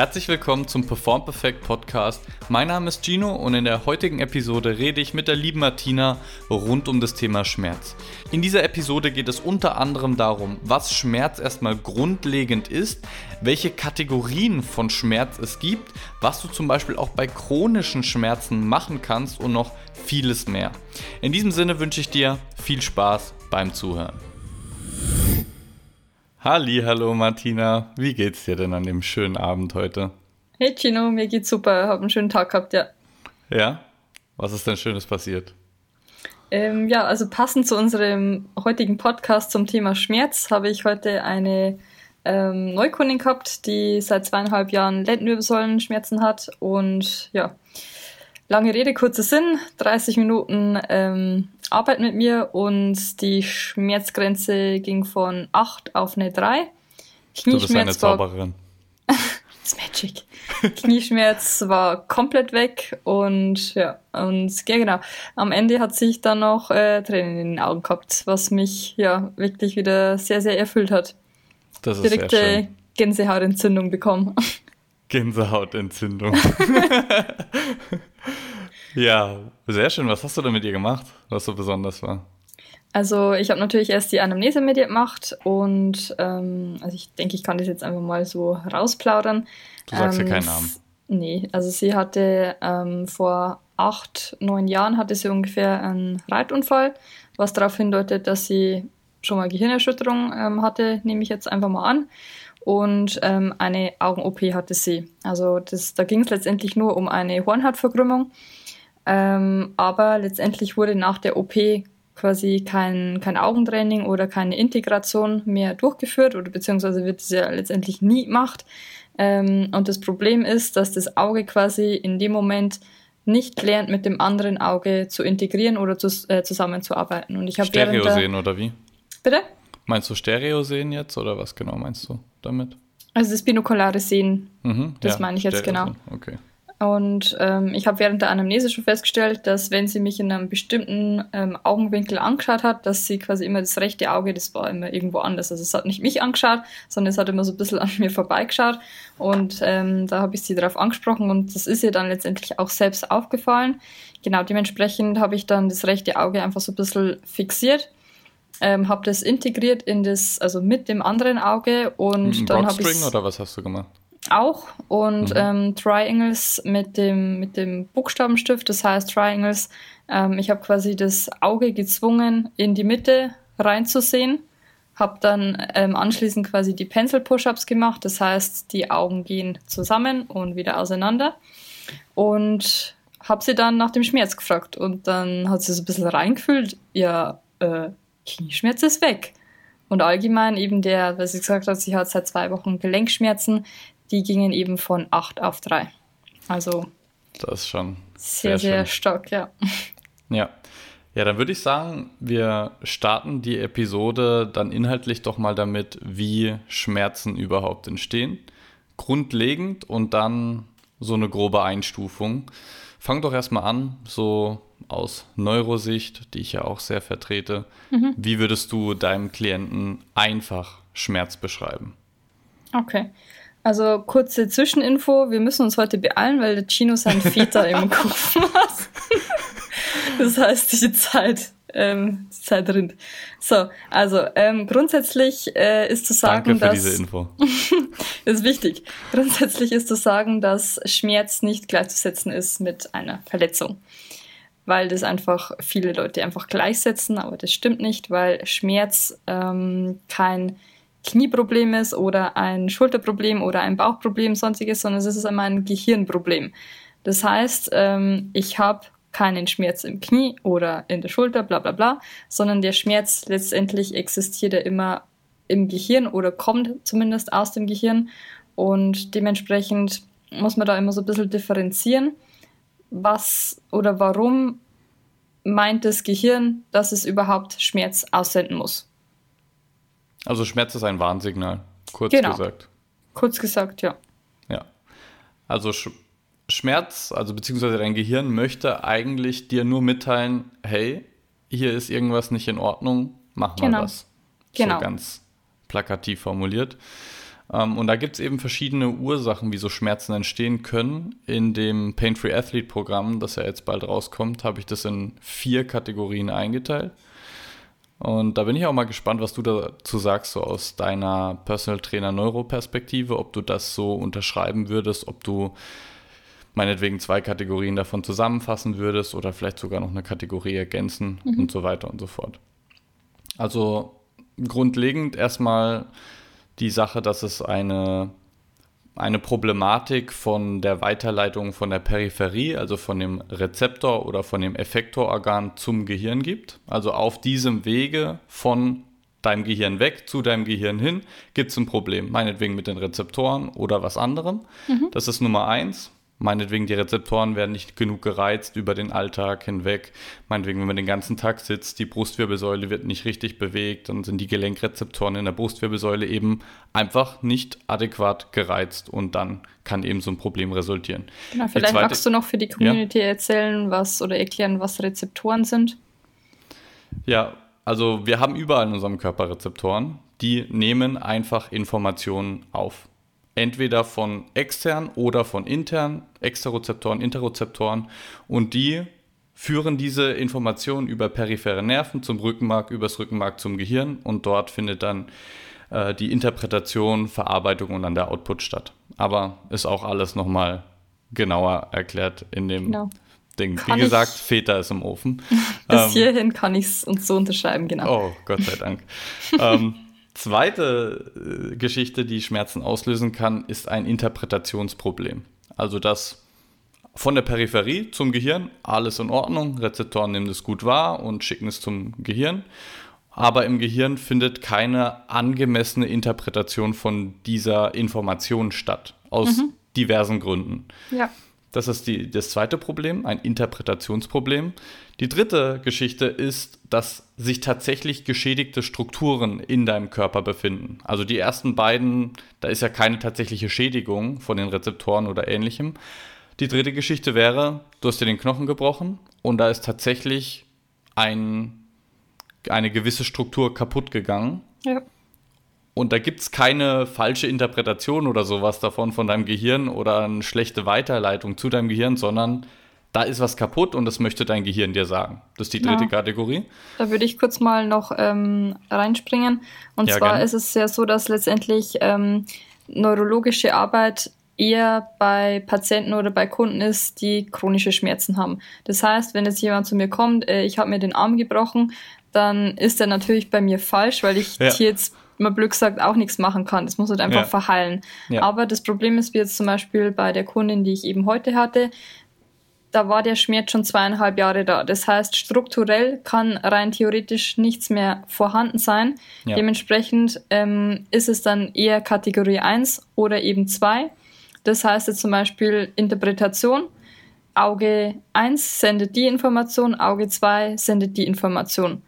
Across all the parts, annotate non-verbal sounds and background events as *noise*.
Herzlich willkommen zum Perform Perfect Podcast. Mein Name ist Gino und in der heutigen Episode rede ich mit der lieben Martina rund um das Thema Schmerz. In dieser Episode geht es unter anderem darum, was Schmerz erstmal grundlegend ist, welche Kategorien von Schmerz es gibt, was du zum Beispiel auch bei chronischen Schmerzen machen kannst und noch vieles mehr. In diesem Sinne wünsche ich dir viel Spaß beim Zuhören. Halli, hallo Martina. Wie geht's dir denn an dem schönen Abend heute? Hey Chino, mir geht's super. Hab einen schönen Tag gehabt, ja. Ja? Was ist denn Schönes passiert? Ähm, ja, also passend zu unserem heutigen Podcast zum Thema Schmerz habe ich heute eine ähm, Neukundin gehabt, die seit zweieinhalb Jahren Lendenwirbelsäulenschmerzen hat und ja, lange Rede, kurzer Sinn, 30 Minuten ähm, Arbeit mit mir und die Schmerzgrenze ging von 8 auf eine 3. Knieschmerz du bist eine Zauberin. *laughs* das Magic. Knieschmerz war komplett weg und ja, und ja genau. Am Ende hat sich dann noch äh, Tränen in den Augen gehabt, was mich ja wirklich wieder sehr, sehr erfüllt hat. Das ist Direkte sehr schön. Gänsehautentzündung bekommen. *laughs* Gänsehautentzündung. *laughs* Ja, sehr schön. Was hast du denn mit ihr gemacht, was so besonders war? Also ich habe natürlich erst die Anamnese mit ihr gemacht und ähm, also ich denke, ich kann das jetzt einfach mal so rausplaudern. Du sagst ähm, ja keinen Namen. Nee, also sie hatte ähm, vor acht, neun Jahren hatte sie ungefähr einen Reitunfall, was darauf hindeutet, dass sie schon mal Gehirnerschütterung ähm, hatte, nehme ich jetzt einfach mal an. Und ähm, eine Augen-OP hatte sie. Also das, da ging es letztendlich nur um eine Hornhautverkrümmung. Ähm, aber letztendlich wurde nach der OP quasi kein, kein Augentraining oder keine Integration mehr durchgeführt oder beziehungsweise wird es ja letztendlich nie gemacht. Ähm, und das Problem ist, dass das Auge quasi in dem Moment nicht lernt, mit dem anderen Auge zu integrieren oder zu, äh, zusammenzuarbeiten. Und ich habe Stereo sehen oder wie? Bitte? Meinst du Stereo sehen jetzt oder was genau meinst du damit? Also das binokulare Sehen, mhm, das ja, meine ich jetzt Stereo genau. Okay. Und ähm, ich habe während der Anamnese schon festgestellt, dass wenn sie mich in einem bestimmten ähm, Augenwinkel angeschaut hat, dass sie quasi immer das rechte Auge, das war immer irgendwo anders. Also es hat nicht mich angeschaut, sondern es hat immer so ein bisschen an *laughs* mir vorbeigeschaut. Und ähm, da habe ich sie darauf angesprochen und das ist ihr dann letztendlich auch selbst aufgefallen. Genau, dementsprechend habe ich dann das rechte Auge einfach so ein bisschen fixiert. Ähm, habe das integriert in das, also mit dem anderen Auge und Ein dann habe ich. oder was hast du gemacht? Auch und mhm. ähm, Triangles mit dem, mit dem Buchstabenstift, das heißt Triangles. Ähm, ich habe quasi das Auge gezwungen, in die Mitte reinzusehen, habe dann ähm, anschließend quasi die Pencil-Push-Ups gemacht, das heißt, die Augen gehen zusammen und wieder auseinander und habe sie dann nach dem Schmerz gefragt und dann hat sie so ein bisschen reingefühlt, ja, äh, Knieschmerz ist weg. Und allgemein eben der, was sie gesagt hat, sie hat seit zwei Wochen Gelenkschmerzen, die gingen eben von 8 auf 3. Also das ist schon sehr, sehr, sehr stark, ja. Ja. Ja, dann würde ich sagen, wir starten die Episode dann inhaltlich doch mal damit, wie Schmerzen überhaupt entstehen. Grundlegend und dann so eine grobe Einstufung. Fang doch erstmal an, so aus Neurosicht, die ich ja auch sehr vertrete. Mhm. Wie würdest du deinem Klienten einfach Schmerz beschreiben? Okay. Also kurze Zwischeninfo, wir müssen uns heute beeilen, weil der Chino seinen Väter im *laughs* Kopf hat. das heißt, die Zeit, ähm, die Zeit rinnt. So, also ähm, grundsätzlich äh, ist zu sagen, Danke für dass diese Info. *laughs* ist wichtig. Grundsätzlich ist zu sagen, dass Schmerz nicht gleichzusetzen ist mit einer Verletzung weil das einfach viele Leute einfach gleichsetzen, aber das stimmt nicht, weil Schmerz ähm, kein Knieproblem ist oder ein Schulterproblem oder ein Bauchproblem, sonstiges, sondern es ist immer ein Gehirnproblem. Das heißt, ähm, ich habe keinen Schmerz im Knie oder in der Schulter, bla bla bla, sondern der Schmerz letztendlich existiert ja immer im Gehirn oder kommt zumindest aus dem Gehirn und dementsprechend muss man da immer so ein bisschen differenzieren, was oder warum meint das Gehirn, dass es überhaupt Schmerz aussenden muss. Also Schmerz ist ein Warnsignal, kurz genau. gesagt. Kurz gesagt, ja. Ja. Also Sch Schmerz, also beziehungsweise dein Gehirn möchte eigentlich dir nur mitteilen, hey, hier ist irgendwas nicht in Ordnung, mach mal genau. was. Genau. So ganz plakativ formuliert. Ähm, und da gibt es eben verschiedene Ursachen, wie so Schmerzen entstehen können. In dem Pain-Free Athlete Programm, das ja jetzt bald rauskommt, habe ich das in vier Kategorien eingeteilt. Und da bin ich auch mal gespannt, was du dazu sagst, so aus deiner Personal Trainer Neuro-Perspektive, ob du das so unterschreiben würdest, ob du meinetwegen zwei Kategorien davon zusammenfassen würdest oder vielleicht sogar noch eine Kategorie ergänzen mhm. und so weiter und so fort. Also grundlegend erstmal die Sache, dass es eine, eine Problematik von der Weiterleitung von der Peripherie, also von dem Rezeptor oder von dem Effektororgan zum Gehirn gibt. Also auf diesem Wege von deinem Gehirn weg zu deinem Gehirn hin gibt es ein Problem, meinetwegen mit den Rezeptoren oder was anderem. Mhm. Das ist Nummer eins. Meinetwegen, die Rezeptoren werden nicht genug gereizt über den Alltag hinweg. Meinetwegen, wenn man den ganzen Tag sitzt, die Brustwirbelsäule wird nicht richtig bewegt, dann sind die Gelenkrezeptoren in der Brustwirbelsäule eben einfach nicht adäquat gereizt und dann kann eben so ein Problem resultieren. Genau, vielleicht zweite, magst du noch für die Community ja. erzählen, was oder erklären, was Rezeptoren sind. Ja, also wir haben überall in unserem Körper Rezeptoren, die nehmen einfach Informationen auf entweder von extern oder von intern, Exterozeptoren, Interozeptoren und die führen diese Informationen über periphere Nerven zum Rückenmark, übers Rückenmark zum Gehirn und dort findet dann äh, die Interpretation, Verarbeitung und dann der Output statt. Aber ist auch alles nochmal genauer erklärt in dem genau. Ding. Kann Wie gesagt, Väter ist im Ofen. *laughs* Bis ähm, hierhin kann ich es uns so unterschreiben, genau. Oh, Gott sei Dank. *laughs* ähm, Zweite äh, Geschichte, die Schmerzen auslösen kann, ist ein Interpretationsproblem. Also das von der Peripherie zum Gehirn, alles in Ordnung, Rezeptoren nehmen es gut wahr und schicken es zum Gehirn. Aber im Gehirn findet keine angemessene Interpretation von dieser Information statt, aus mhm. diversen Gründen. Ja. Das ist die, das zweite Problem, ein Interpretationsproblem. Die dritte Geschichte ist, dass sich tatsächlich geschädigte Strukturen in deinem Körper befinden. Also die ersten beiden, da ist ja keine tatsächliche Schädigung von den Rezeptoren oder ähnlichem. Die dritte Geschichte wäre, du hast dir den Knochen gebrochen und da ist tatsächlich ein, eine gewisse Struktur kaputt gegangen. Ja. Und da gibt es keine falsche Interpretation oder sowas davon von deinem Gehirn oder eine schlechte Weiterleitung zu deinem Gehirn, sondern da ist was kaputt und das möchte dein Gehirn dir sagen. Das ist die dritte ja. Kategorie. Da würde ich kurz mal noch ähm, reinspringen. Und ja, zwar gerne. ist es ja so, dass letztendlich ähm, neurologische Arbeit eher bei Patienten oder bei Kunden ist, die chronische Schmerzen haben. Das heißt, wenn jetzt jemand zu mir kommt, äh, ich habe mir den Arm gebrochen, dann ist er natürlich bei mir falsch, weil ich ja. hier jetzt mal blöd gesagt auch nichts machen kann. Das muss halt einfach ja. verheilen. Ja. Aber das Problem ist, wie jetzt zum Beispiel bei der Kundin, die ich eben heute hatte, da war der Schmerz schon zweieinhalb Jahre da. Das heißt, strukturell kann rein theoretisch nichts mehr vorhanden sein. Ja. Dementsprechend ähm, ist es dann eher Kategorie 1 oder eben 2. Das heißt jetzt zum Beispiel Interpretation. Auge 1 sendet die Information, Auge 2 sendet die Information.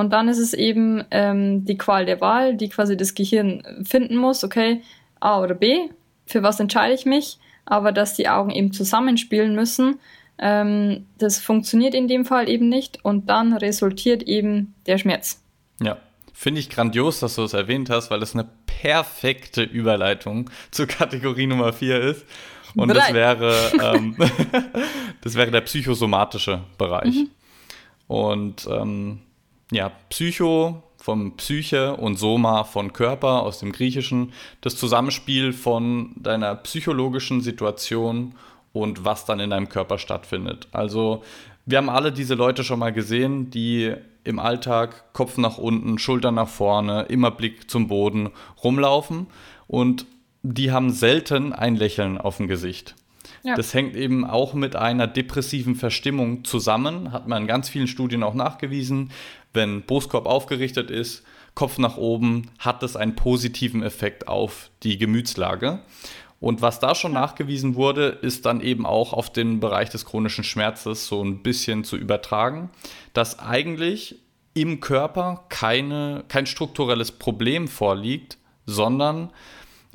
Und dann ist es eben ähm, die Qual der Wahl, die quasi das Gehirn finden muss, okay, A oder B, für was entscheide ich mich, aber dass die Augen eben zusammenspielen müssen, ähm, das funktioniert in dem Fall eben nicht und dann resultiert eben der Schmerz. Ja, finde ich grandios, dass du es erwähnt hast, weil das eine perfekte Überleitung zur Kategorie Nummer 4 ist. Und das wäre, *laughs* ähm, *laughs* das wäre der psychosomatische Bereich. Mhm. Und ähm, ja, Psycho vom Psyche und Soma von Körper aus dem Griechischen, das Zusammenspiel von deiner psychologischen Situation und was dann in deinem Körper stattfindet. Also wir haben alle diese Leute schon mal gesehen, die im Alltag Kopf nach unten, Schultern nach vorne, immer Blick zum Boden rumlaufen und die haben selten ein Lächeln auf dem Gesicht. Ja. Das hängt eben auch mit einer depressiven Verstimmung zusammen, hat man in ganz vielen Studien auch nachgewiesen. Wenn Brustkorb aufgerichtet ist, Kopf nach oben, hat das einen positiven Effekt auf die Gemütslage. Und was da schon nachgewiesen wurde, ist dann eben auch auf den Bereich des chronischen Schmerzes so ein bisschen zu übertragen, dass eigentlich im Körper keine, kein strukturelles Problem vorliegt, sondern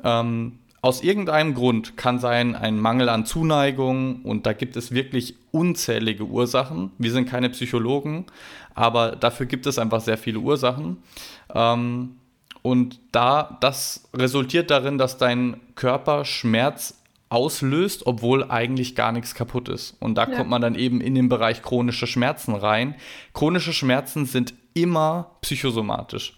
ähm, aus irgendeinem Grund kann sein ein Mangel an Zuneigung und da gibt es wirklich unzählige Ursachen. Wir sind keine Psychologen, aber dafür gibt es einfach sehr viele Ursachen. Ähm, Und da, das resultiert darin, dass dein Körper Schmerz auslöst, obwohl eigentlich gar nichts kaputt ist. Und da ja. kommt man dann eben in den Bereich chronische Schmerzen rein. Chronische Schmerzen sind immer psychosomatisch.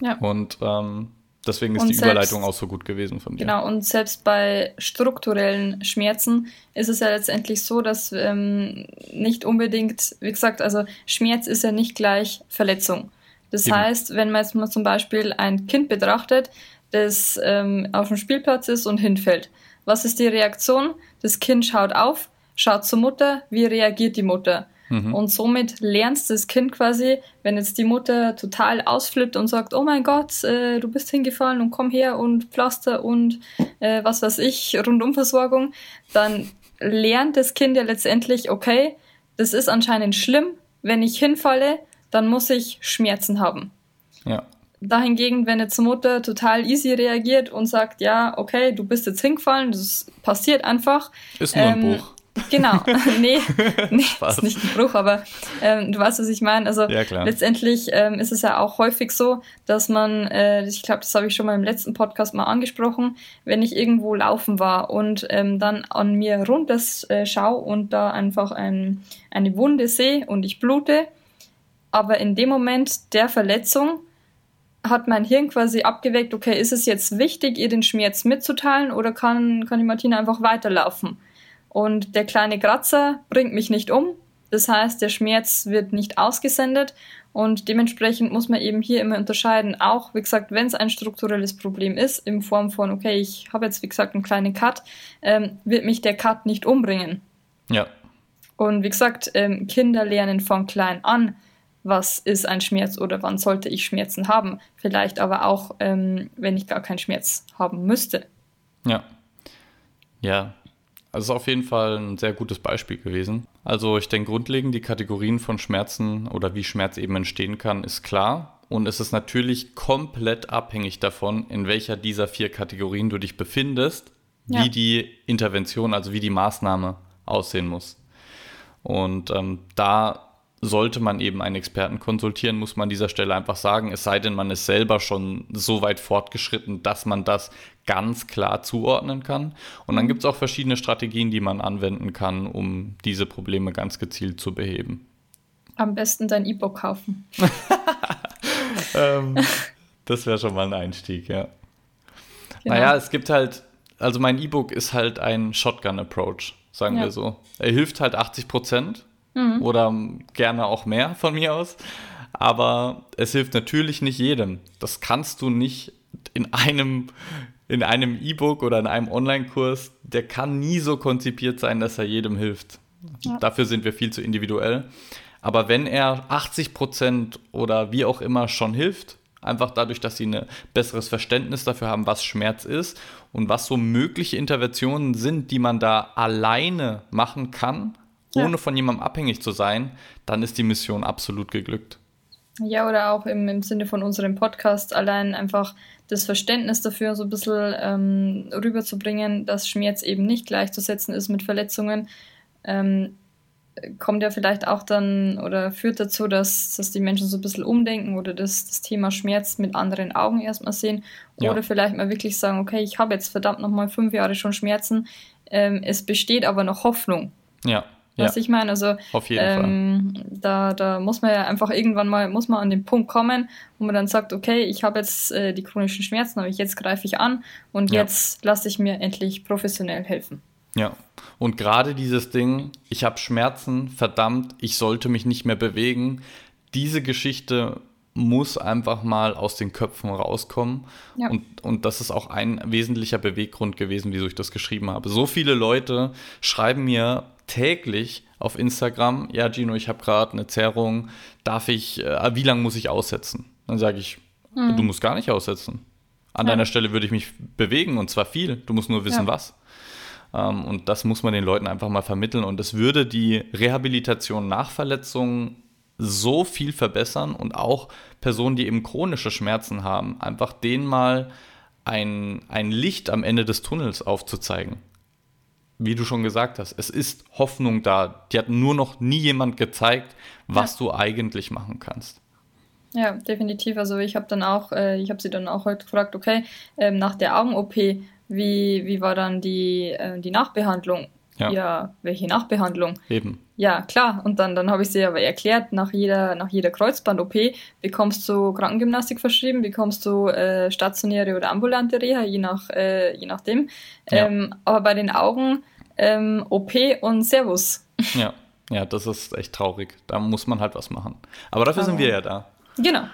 Ja. Und ähm, deswegen ist und die selbst, Überleitung auch so gut gewesen von dir. Genau, und selbst bei strukturellen Schmerzen ist es ja letztendlich so, dass ähm, nicht unbedingt, wie gesagt, also Schmerz ist ja nicht gleich Verletzung. Das Eben. heißt, wenn man jetzt mal zum Beispiel ein Kind betrachtet, das ähm, auf dem Spielplatz ist und hinfällt, was ist die Reaktion? Das Kind schaut auf, schaut zur Mutter, wie reagiert die Mutter? Mhm. Und somit lernt das Kind quasi, wenn jetzt die Mutter total ausflippt und sagt, oh mein Gott, äh, du bist hingefallen und komm her und Pflaster und äh, was weiß ich, Rundumversorgung, dann lernt das Kind ja letztendlich, okay, das ist anscheinend schlimm, wenn ich hinfalle, dann muss ich Schmerzen haben. Ja. Dahingegen, wenn jetzt die Mutter total easy reagiert und sagt, ja, okay, du bist jetzt hingefallen, das passiert einfach. Ist nur ähm, ein Bruch. Genau, *laughs* nee, nee ist nicht ein Bruch, aber ähm, du weißt, was ich meine. Also ja, letztendlich ähm, ist es ja auch häufig so, dass man, äh, ich glaube, das habe ich schon mal im letzten Podcast mal angesprochen, wenn ich irgendwo laufen war und ähm, dann an mir runter äh, schaue und da einfach ein, eine Wunde sehe und ich blute, aber in dem Moment der Verletzung hat mein Hirn quasi abgeweckt, okay, ist es jetzt wichtig, ihr den Schmerz mitzuteilen oder kann, kann die Martina einfach weiterlaufen? Und der kleine Kratzer bringt mich nicht um. Das heißt, der Schmerz wird nicht ausgesendet und dementsprechend muss man eben hier immer unterscheiden. Auch, wie gesagt, wenn es ein strukturelles Problem ist, in Form von, okay, ich habe jetzt, wie gesagt, einen kleinen Cut, ähm, wird mich der Cut nicht umbringen. Ja. Und wie gesagt, ähm, Kinder lernen von klein an, was ist ein Schmerz oder wann sollte ich Schmerzen haben. Vielleicht aber auch, ähm, wenn ich gar keinen Schmerz haben müsste. Ja. Ja. Also ist auf jeden Fall ein sehr gutes Beispiel gewesen. Also ich denke, grundlegend die Kategorien von Schmerzen oder wie Schmerz eben entstehen kann, ist klar. Und es ist natürlich komplett abhängig davon, in welcher dieser vier Kategorien du dich befindest, ja. wie die Intervention, also wie die Maßnahme aussehen muss. Und ähm, da sollte man eben einen Experten konsultieren, muss man an dieser Stelle einfach sagen. Es sei denn, man ist selber schon so weit fortgeschritten, dass man das ganz klar zuordnen kann. Und dann mhm. gibt es auch verschiedene Strategien, die man anwenden kann, um diese Probleme ganz gezielt zu beheben. Am besten dein E-Book kaufen. *laughs* ähm, das wäre schon mal ein Einstieg, ja. Genau. Naja, es gibt halt, also mein E-Book ist halt ein Shotgun-Approach, sagen ja. wir so. Er hilft halt 80 Prozent mhm. oder gerne auch mehr von mir aus. Aber es hilft natürlich nicht jedem. Das kannst du nicht in einem in einem E-Book oder in einem Online-Kurs, der kann nie so konzipiert sein, dass er jedem hilft. Ja. Dafür sind wir viel zu individuell. Aber wenn er 80 Prozent oder wie auch immer schon hilft, einfach dadurch, dass sie ein besseres Verständnis dafür haben, was Schmerz ist und was so mögliche Interventionen sind, die man da alleine machen kann, ohne ja. von jemandem abhängig zu sein, dann ist die Mission absolut geglückt. Ja, oder auch im, im Sinne von unserem Podcast allein einfach das Verständnis dafür so ein bisschen ähm, rüberzubringen, dass Schmerz eben nicht gleichzusetzen ist mit Verletzungen, ähm, kommt ja vielleicht auch dann oder führt dazu, dass, dass die Menschen so ein bisschen umdenken oder das, das Thema Schmerz mit anderen Augen erstmal sehen ja. oder vielleicht mal wirklich sagen, okay, ich habe jetzt verdammt nochmal fünf Jahre schon Schmerzen, ähm, es besteht aber noch Hoffnung. Ja. Was ja. ich meine, also Auf jeden ähm, Fall. Da, da muss man ja einfach irgendwann mal muss man an den Punkt kommen, wo man dann sagt, okay, ich habe jetzt äh, die chronischen Schmerzen, aber jetzt greife ich an und ja. jetzt lasse ich mir endlich professionell helfen. Ja, und gerade dieses Ding, ich habe Schmerzen, verdammt, ich sollte mich nicht mehr bewegen, diese Geschichte muss einfach mal aus den Köpfen rauskommen. Ja. Und, und das ist auch ein wesentlicher Beweggrund gewesen, wieso ich das geschrieben habe. So viele Leute schreiben mir täglich auf Instagram, ja Gino, ich habe gerade eine Zerrung, darf ich, äh, wie lange muss ich aussetzen? Dann sage ich, mhm. du musst gar nicht aussetzen. An ja. deiner Stelle würde ich mich bewegen und zwar viel. Du musst nur wissen, ja. was. Ähm, und das muss man den Leuten einfach mal vermitteln. Und es würde die Rehabilitation nach Verletzungen so viel verbessern und auch Personen, die eben chronische Schmerzen haben, einfach denen mal ein, ein Licht am Ende des Tunnels aufzuzeigen wie du schon gesagt hast, es ist Hoffnung da. Die hat nur noch nie jemand gezeigt, was ja. du eigentlich machen kannst. Ja, definitiv. Also ich habe dann auch, äh, ich habe sie dann auch heute gefragt, okay, ähm, nach der Augen-OP, wie, wie war dann die, äh, die Nachbehandlung? Ja. ja. welche Nachbehandlung? Eben. Ja, klar. Und dann, dann habe ich sie aber erklärt, nach jeder, nach jeder Kreuzband-OP bekommst du Krankengymnastik verschrieben, bekommst du äh, stationäre oder ambulante Reha, je, nach, äh, je nachdem. Ja. Ähm, aber bei den Augen ähm, OP und Servus. Ja. ja, das ist echt traurig. Da muss man halt was machen. Aber dafür aber sind wir ja da. Genau.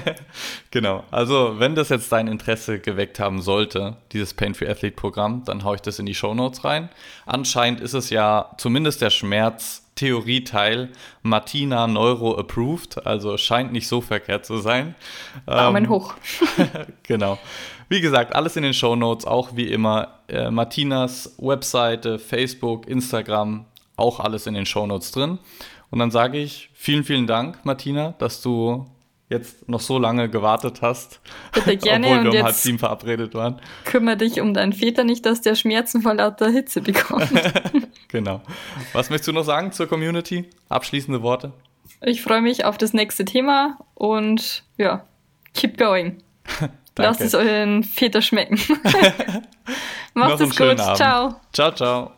*laughs* genau. Also, wenn das jetzt dein Interesse geweckt haben sollte, dieses Pain-Free Athlete Programm, dann haue ich das in die Show Notes rein. Anscheinend ist es ja zumindest der Schmerz-Theorie-Teil Martina Neuro approved, also scheint nicht so verkehrt zu sein. Daumen ähm, hoch. *laughs* genau. Wie gesagt, alles in den Show Notes, auch wie immer äh, Martinas Webseite, Facebook, Instagram, auch alles in den Show Notes drin. Und dann sage ich vielen, vielen Dank, Martina, dass du jetzt noch so lange gewartet hast. Bitte *laughs* gerne. Obwohl wir um halb sieben verabredet waren. Kümmere dich um deinen Väter nicht, dass der Schmerzen vor lauter Hitze bekommt. *laughs* genau. Was möchtest du noch sagen zur Community? Abschließende Worte? Ich freue mich auf das nächste Thema und ja, keep going. *laughs* Lasst es euren Väter schmecken. Macht es gut. Ciao. Ciao, ciao.